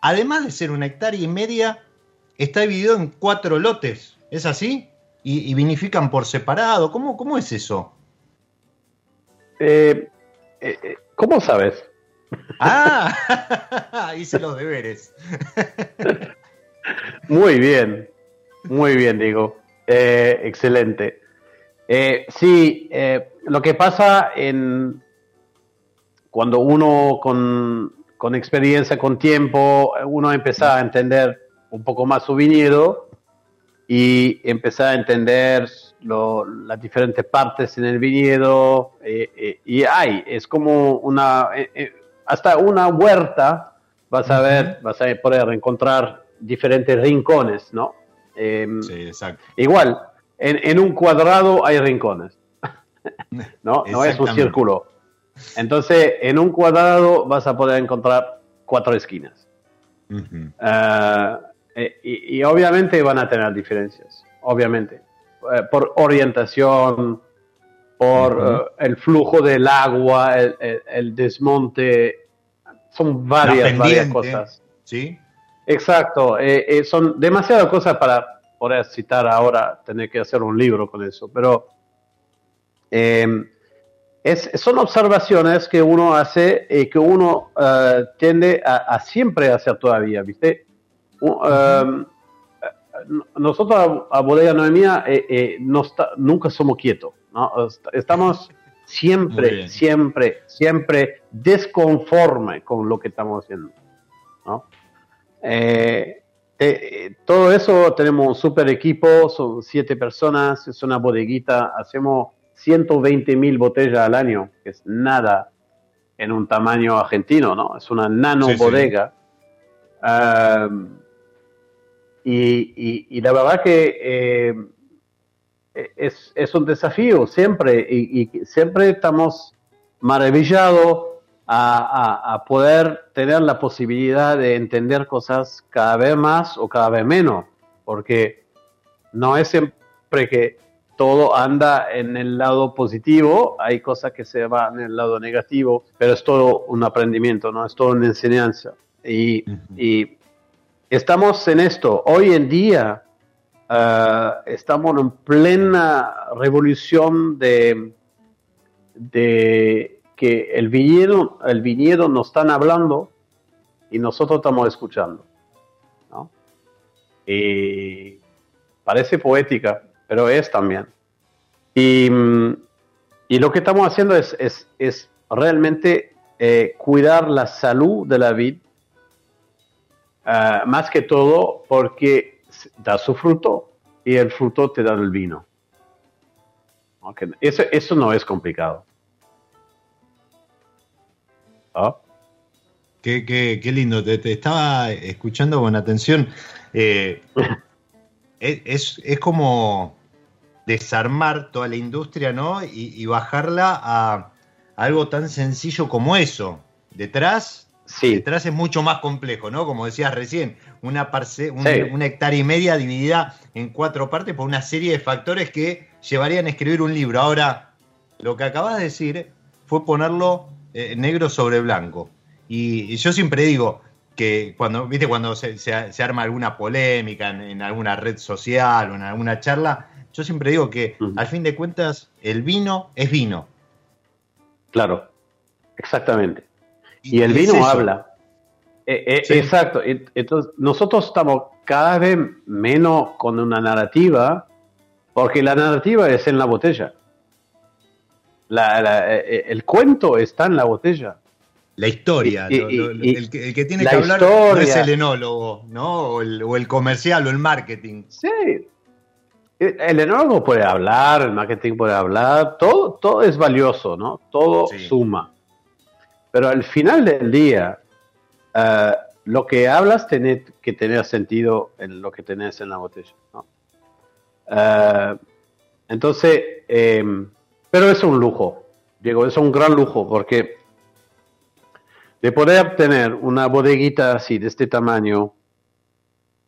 además de ser una hectárea y media, está dividido en cuatro lotes. ¿Es así? ¿Y, vinifican por separado? ¿Cómo, cómo es eso? Eh, eh, eh, ¿Cómo sabes? Ah, (laughs) hice los deberes. (laughs) Muy bien, muy bien, digo. Eh, excelente. Sí, lo que pasa en cuando uno con, con experiencia, con tiempo, uno empieza a entender un poco más su viñedo y empezar a entender las diferentes partes en el viñedo. y hay, es como una, hasta una huerta, vas a ver, vas a poder encontrar diferentes rincones, ¿no? Em, sí, exacto. Igual, en, en, un cuadrado hay rincones, (laughs) ¿no? No es un círculo. Entonces, en un cuadrado vas a poder encontrar cuatro esquinas. Ah, eh, y, obviamente van a tener diferencias, obviamente, eh, por orientación, por eh, el flujo del agua, el, el desmonte, son varias, varias cosas. ¿Sí? Exacto, eh, eh, son demasiadas cosas para poder citar ahora, tener que hacer un libro con eso, pero em, es, son observaciones que uno hace y que uno eh, tiende a, siempre hacer todavía, ¿viste? Em, nosotros a, Bodega Noemía no nunca somos quietos, ¿no? Estamos siempre, siempre, siempre desconforme con lo que estamos haciendo, ¿no? Eh, eh, todo eso tenemos un super equipo, son siete personas, es una bodeguita, hacemos 120 mil botellas al año, que es nada en un tamaño argentino, ¿no? Es una nano bodega. y, la verdad que eh, es, un desafío siempre y, y siempre estamos maravillados a, poder tener la posibilidad de entender cosas cada vez más o cada vez menos, porque no es siempre que todo anda en el lado positivo, hay cosas que se van en el lado negativo, pero es todo un aprendimiento, ¿no? Es todo una enseñanza. Y, estamos en esto. Hoy en día eh, estamos en plena revolución de, de que el viñedo, el viñedo nos están hablando y nosotros estamos escuchando. ¿no? Y parece poética, pero es también. Y, lo que estamos haciendo es, es, realmente eh, cuidar la salud de la vid, ah, más que todo porque da su fruto y el fruto te da el vino. Eso, eso no es complicado. ¿Ah? Qué, lindo, te, estaba escuchando con atención. Eh, (laughs) es, como desarmar toda la industria, ¿no? Y, bajarla a, algo tan sencillo como eso. Detrás, detrás es mucho más complejo, ¿no? Como decías recién, una, una hectárea y media dividida en cuatro partes por una serie de factores que llevarían a escribir un libro. Ahora, lo que acabas de decir fue ponerlo eh, negro sobre blanco. Y, yo siempre digo que cuando, viste, cuando se, arma alguna polémica en, alguna red social o en alguna charla, yo siempre digo que al fin de cuentas el vino es vino. Claro, exactamente. Y, el vino habla. Eh, eh, exacto. Entonces, nosotros estamos cada vez menos con una narrativa, porque la narrativa es en la botella. La, eh, el cuento está en la botella. La historia. el, que, tiene que hablar no es el enólogo, ¿no? O el, comercial o el marketing. Sí. El enólogo puede hablar, el marketing puede hablar, todo, todo es valioso, ¿no? Todo suma. Pero al final del día, eh, lo que hablas tiene que tener sentido en lo que tenés en la botella, ¿no? entonces, pero es un lujo, Diego, es un gran lujo porque de poder tener una bodeguita así, de este tamaño,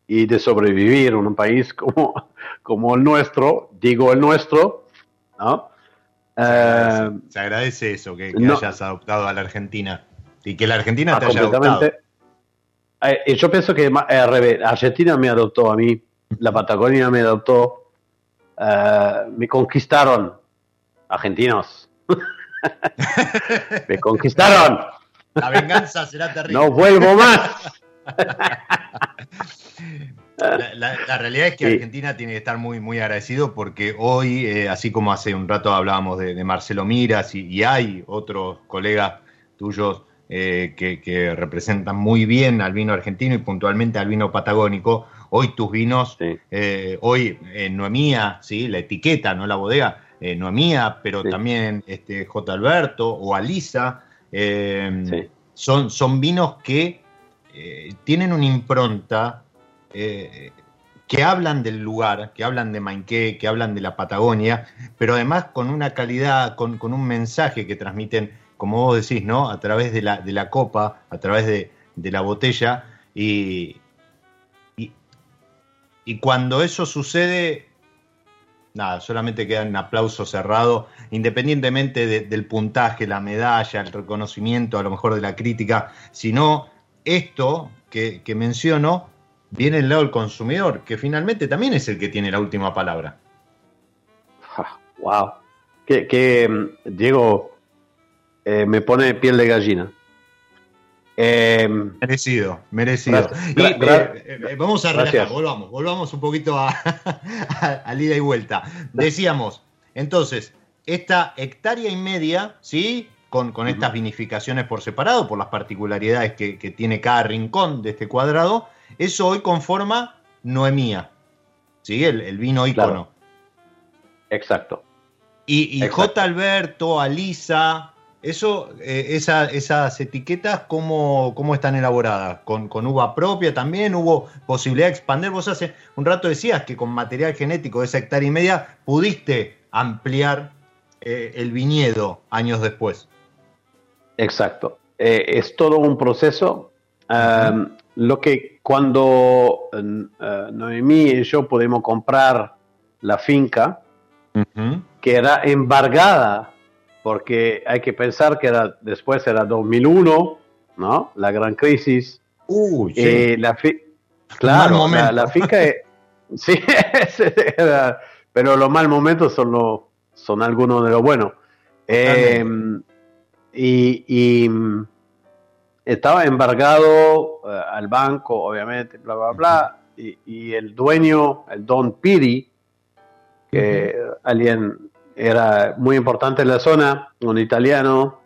y de sobrevivir en un país como, como el nuestro, digo el nuestro, ¿no? Se agradece, eh, eso, que, hayas adoptado a la Argentina y que la Argentina ah, te haya adoptado. Eh, yo pienso que eh, Argentina me adoptó a mí, la Patagonia me adoptó, me conquistaron argentinos. (laughs) Me conquistaron. La venganza será terrible. No vuelvo más. (laughs) La, realidad es que Argentina tiene que estar muy, muy agradecido porque hoy, eh, así como hace un rato hablábamos de, Marcelo Miras y, hay otros colegas tuyos eh, que, representan muy bien al vino argentino y puntualmente al vino patagónico, hoy tus vinos, eh, hoy Noemía, ¿sí? la etiqueta, no la bodega, Noemía, pero también este, J. Alberto o Alisa, son, son vinos que tienen una impronta eh, que hablan del lugar, que hablan de Mainqué, que hablan de la Patagonia, pero además con una calidad, con, un mensaje que transmiten, como vos decís, ¿no? A través de la, copa, a través de, la botella. Y, cuando eso sucede, nada, solamente queda un aplauso cerrado, independientemente del puntaje, la medalla, el reconocimiento, a lo mejor de la crítica, sino esto que menciono viene el lado del consumidor, que finalmente también es el que tiene la última palabra. wow. Que, mm, Diego eh, me pone piel de gallina. Em, merecido, merecido. Eh, eh, vamos a relajar, volvamos, volvamos un poquito a, (laughs) a, ida y vuelta. Decíamos, entonces, esta hectárea y media, ¿sí? Con, con estas vinificaciones por separado, por las particularidades que, que, tiene cada rincón de este cuadrado, eso hoy conforma Noemía, ¿sí? El, vino ícono. Exacto. Y, J. Alberto, Alisa, eso, eh, esas etiquetas, ¿cómo, ¿cómo, están elaboradas? ¿Con, uva propia también? ¿Hubo posibilidad de expandir? Vos hace un rato decías que con material genético de esa hectárea y media pudiste ampliar eh, el viñedo años después. Exacto. Eh, es todo un proceso. Lo que cuando eh, Noemí y yo pudimos comprar la finca, que era embargada, porque hay que pensar que era, después era 2001, ¿no? La gran crisis. Uy, eh, la claro, la, finca, (laughs) sí, (laughs) pero los mal momentos son, son algunos de los buenos. Eh, y estaba embargado eh, al banco, obviamente, bla, bla, bla, y, el dueño, el Don Piri, que alguien era muy importante en la zona, un italiano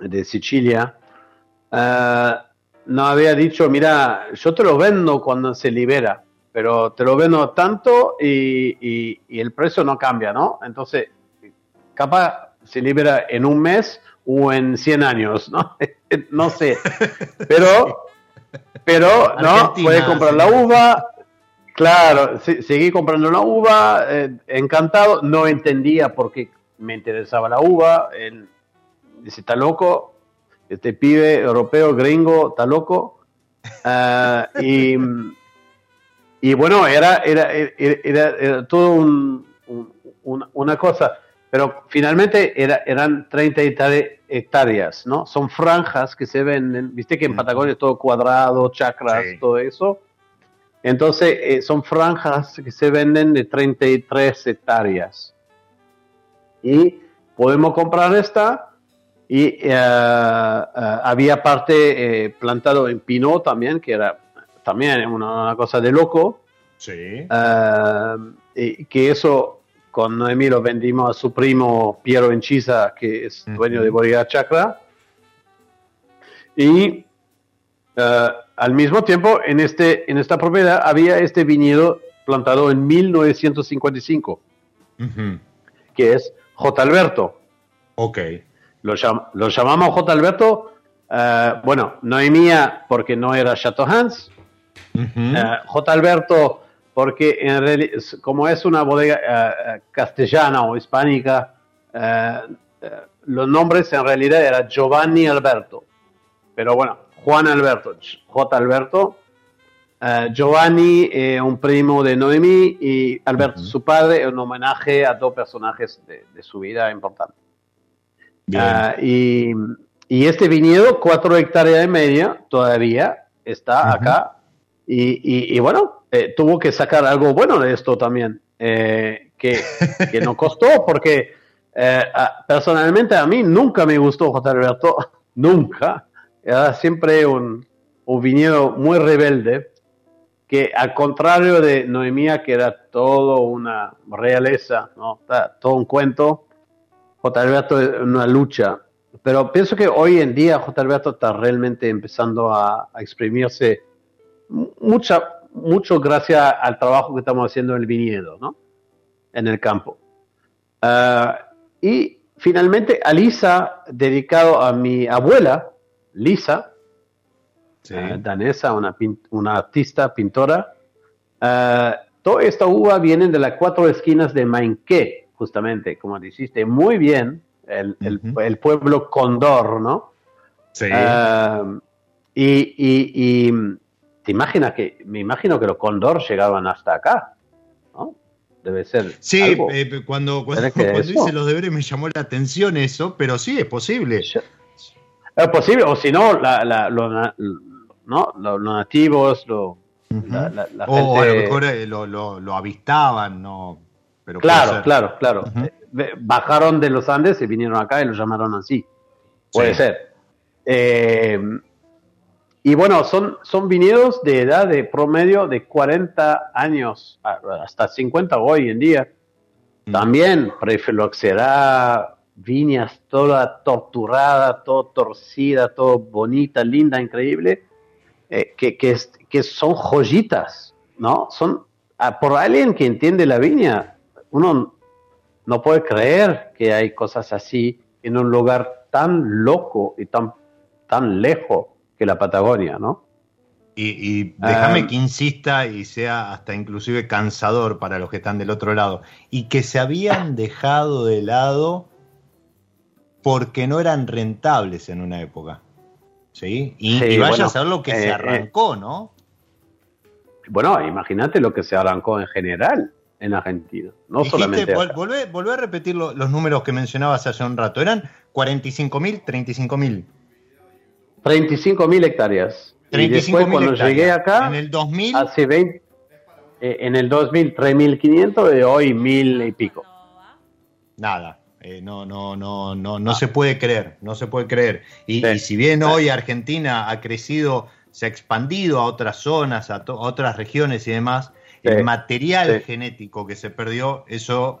de Sicilia, uh, no había dicho, mira, yo te lo vendo cuando se libera, pero te lo vendo tanto y, y el precio no cambia, ¿no? Entonces, capaz se libera en un mes o en 100 años, ¿no? (laughs) no sé. (laughs) Pero, pero, ¿no? Puede comprar la uva. Claro, seguí comprando la uva, eh, encantado. No entendía por qué me interesaba la uva. dice, está loco. Este pibe europeo, gringo, está loco. Ah, y, y bueno, era, era, era, todo un, una cosa. Pero finalmente era, eran 30 hectáreas, ¿no? Son franjas que se venden, viste que en Patagonia es todo cuadrado, chacras, todo eso. Entonces eh, son franjas que se venden de 33 hectáreas. Y podemos comprar esta y eh, eh, había parte plantado en pino también, que era también una, cosa de loco. Sí. y que eso con Noemí lo vendimos a su primo Piero Encisa, que es dueño de Bodega Chacra. Y eh, al mismo tiempo, en, este, en esta propiedad había este viñedo plantado en 1955, que es J. Alberto. Ok. Lo, lo llamamos J. Alberto, eh, bueno, Noemía porque no era Chateau Hans. Eh, J. Alberto porque en realidad, como es una bodega eh, eh, castellana o hispánica, eh, los nombres en realidad eran Giovanni Alberto, pero bueno, Juan Alberto, J. Alberto, Giovanni, un primo de Noemí, y Alberto, su padre, un homenaje a dos personajes de, su vida importante. y, y, este viñedo, cuatro hectáreas y media, todavía está acá. Y, y, bueno, eh, tuvo que sacar algo bueno de esto también, eh, que, que no costó, (laughs) porque eh, personalmente a mí nunca me gustó J. Alberto, (laughs) nunca. Era siempre un, un viñedo muy rebelde, que al contrario de Noemía, que era todo una realeza, ¿no? todo un cuento, J. Alberto es una lucha. Pero pienso que hoy en día J. Alberto está realmente empezando a, exprimirse mucha, mucho gracias al trabajo que estamos haciendo en el viñedo, ¿no? En el campo. Ah, y finalmente a Lisa, dedicado a mi abuela, Lisa, ah, danesa, una, una, artista, pintora. Uh, toda esta uva viene de las cuatro esquinas de Mainqué, justamente, como dijiste, muy bien, el, el, pueblo Condor, ¿no? Sí. y, y, te imaginas que, me imagino que los Condor llegaban hasta acá, ¿no? Debe ser. Sí, eh, cuando, cuando, (laughs) hice los deberes me llamó la atención eso, pero sí, es posible. Es posible, o si no, la, la, ¿no? los, nativos, lo, la, o a lo mejor eh, lo, lo, avistaban, ¿no? Pero claro, claro, claro. Eh, bajaron de los Andes y vinieron acá y lo llamaron así. Puede ser. Eh, y bueno, son, son viñedos de edad de promedio de 40 años, hasta 50 hoy en día. También prefiloxera, viñas toda torturada, todo torcida, todo bonita, linda, increíble, eh, que, que, que, son joyitas, ¿no? Son, ah, por alguien que entiende la viña, uno no puede creer que hay cosas así en un lugar tan loco y tan, tan lejos que la Patagonia, ¿no? Y, déjame ah. que insista y sea hasta inclusive cansador para los que están del otro lado, y que se habían (laughs) dejado de lado porque no eran rentables en una época. ¿Sí? Y, vaya a ser lo que se eh, eh. arrancó, ¿no? Bueno, imagínate lo que se arrancó en general en Argentina. No solamente. Volvé, a repetir los números que mencionabas hace un rato. ¿Eran 45 mil, 35 mil? 35 mil hectáreas. 35 y después, cuando llegué acá. En el 2000. Hace 20. Eh, en el 2000, 3.500 y hoy mil y pico. Nada. Eh, no, no, no, no, no ah. se puede creer, no se puede creer. Y, si bien hoy Argentina ha crecido, se ha expandido a otras zonas, a, otras regiones y demás, el material genético que se perdió, eso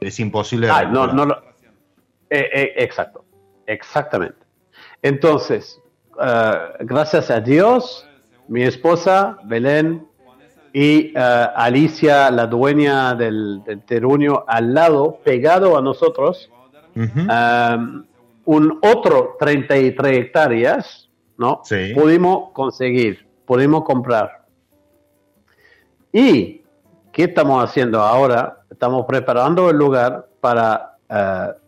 es imposible. Ah, no, no eh, eh, exacto, exactamente. Entonces, gracias a Dios, mi esposa Belén y eh, Alicia, la dueña del, terruño, al lado, pegado a nosotros, um, un otro 33 hectáreas, ¿no? Pudimos conseguir, pudimos comprar. ¿Y qué estamos haciendo ahora? Estamos preparando el lugar para uh,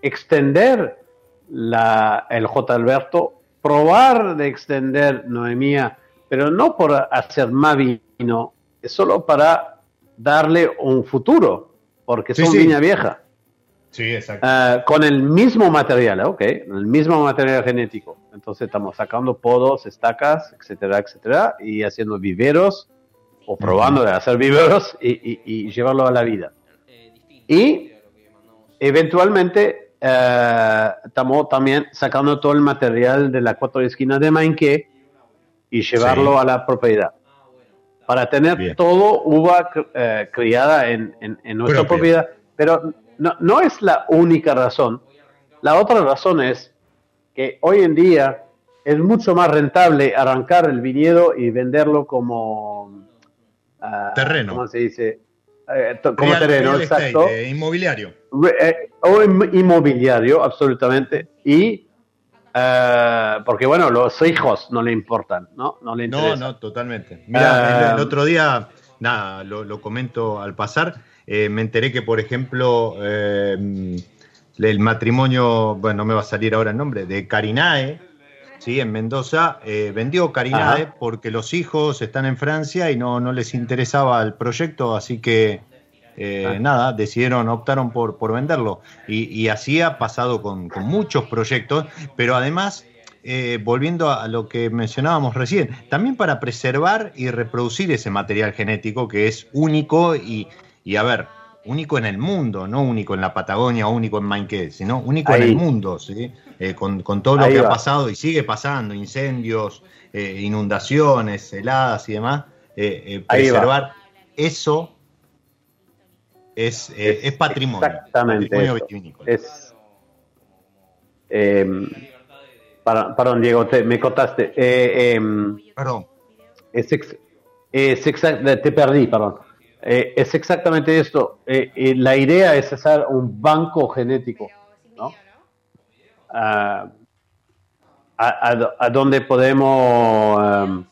extender la, el J. Alberto, probar de extender Noemía, pero no por hacer más es solo para darle un futuro, porque son viña vieja. Sí, exacto. Ah, con el mismo material, ¿eh? ok, el mismo material genético. Entonces estamos sacando podos, estacas, etcétera, etcétera, y haciendo viveros, o probando de hacer viveros y, llevarlo a la vida. Y eventualmente eh, estamos también sacando todo el material de la cuatro esquinas de Mainque y llevarlo a la propiedad para tener todo uva eh, criada en, nuestra propiedad. Pero no, no, es la única razón. La otra razón es que hoy en día es mucho más rentable arrancar el viñedo y venderlo como ah, terreno. ¿Cómo se dice? Eh, como terreno, exacto. Eh, inmobiliario. O inmobiliario, absolutamente. Y eh, porque bueno, los hijos no le importan, ¿no? No, le no, no, totalmente. Mira, el, eh, otro día, nada, lo, comento al pasar, eh, me enteré que, por ejemplo, el matrimonio, bueno, no me va a salir ahora el nombre, de Carinae, ¿sí? En Mendoza, vendió Carinae porque los hijos están en Francia y no, no les interesaba el proyecto, así que eh, ah. nada, decidieron, optaron por, por venderlo. Y, así ha pasado con, muchos proyectos, pero además, eh, volviendo a, lo que mencionábamos recién, también para preservar y reproducir ese material genético que es único y, a ver, único en el mundo, no único en la Patagonia, único en Mainqué, sino único en el mundo, ¿sí? Eh, con, todo lo que ha pasado y sigue pasando, incendios, eh, inundaciones, heladas y demás, preservar eso es, es, patrimonio. Exactamente. es, em, perdón, Diego, me contaste. Em, perdón. Es, te perdí, perdón. Eh, es exactamente esto. Eh, eh, la idea es hacer un banco genético, ¿no? Ah, a, donde podemos um,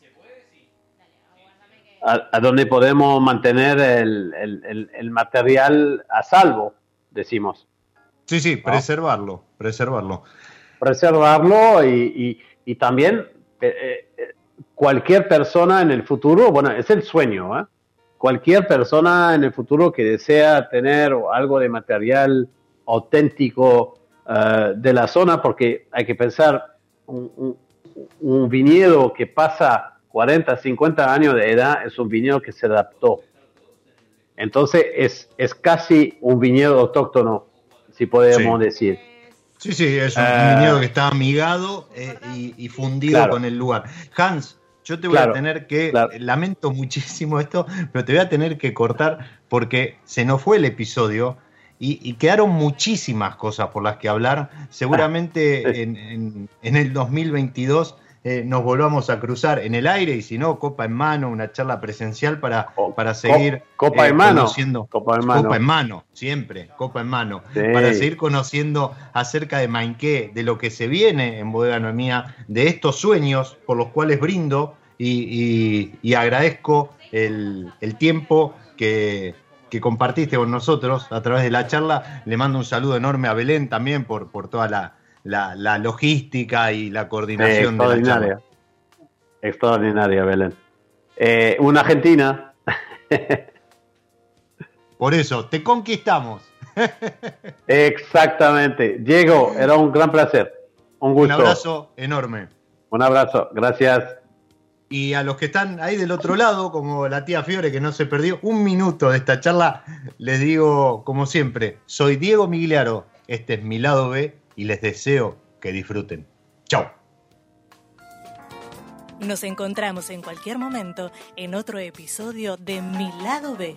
a, donde podemos mantener el, material a salvo, decimos. Sí, sí, preservarlo, preservarlo. Preservarlo y, y también cualquier persona en el futuro, bueno, es el sueño, ¿eh? cualquier persona en el futuro que desea tener algo de material auténtico eh, de la zona, porque hay que pensar, un, viñedo que pasa 40, 50 años de edad es un viñedo que se adaptó. Entonces es, es casi un viñedo autóctono, si podemos decir. Sí, sí, es un eh, viñedo que está amigado eh, y, fundido con el lugar. Hans, yo te voy a tener que, lamento muchísimo esto, pero te voy a tener que cortar porque se nos fue el episodio y, quedaron muchísimas cosas por las que hablar. Seguramente ah, en, el 2022 eh, nos volvamos a cruzar en el aire y si no, copa en mano, una charla presencial para, para seguir copa en eh, mano. conociendo. Copa en mano. Copa en mano, siempre, copa en mano. Para seguir conociendo acerca de Mainqué, de lo que se viene en Bodega Noemía, de estos sueños por los cuales brindo y, agradezco el, tiempo que, compartiste con nosotros a través de la charla. Le mando un saludo enorme a Belén también por, por toda la, logística y la coordinación de la charla. Extraordinaria, Belén. Eh, una Argentina. (laughs) por eso, te conquistamos. (laughs) Exactamente. Diego, era un gran placer. Un gusto. Un abrazo enorme. Un abrazo. Gracias. Y a los que están ahí del otro lado, como la tía Fiore, que no se perdió un minuto de esta charla, les digo, como siempre, soy Diego Migliaro, este es mi lado B y les deseo que disfruten. ¡Chao! Nos encontramos en cualquier momento en otro episodio de Mi Lado B.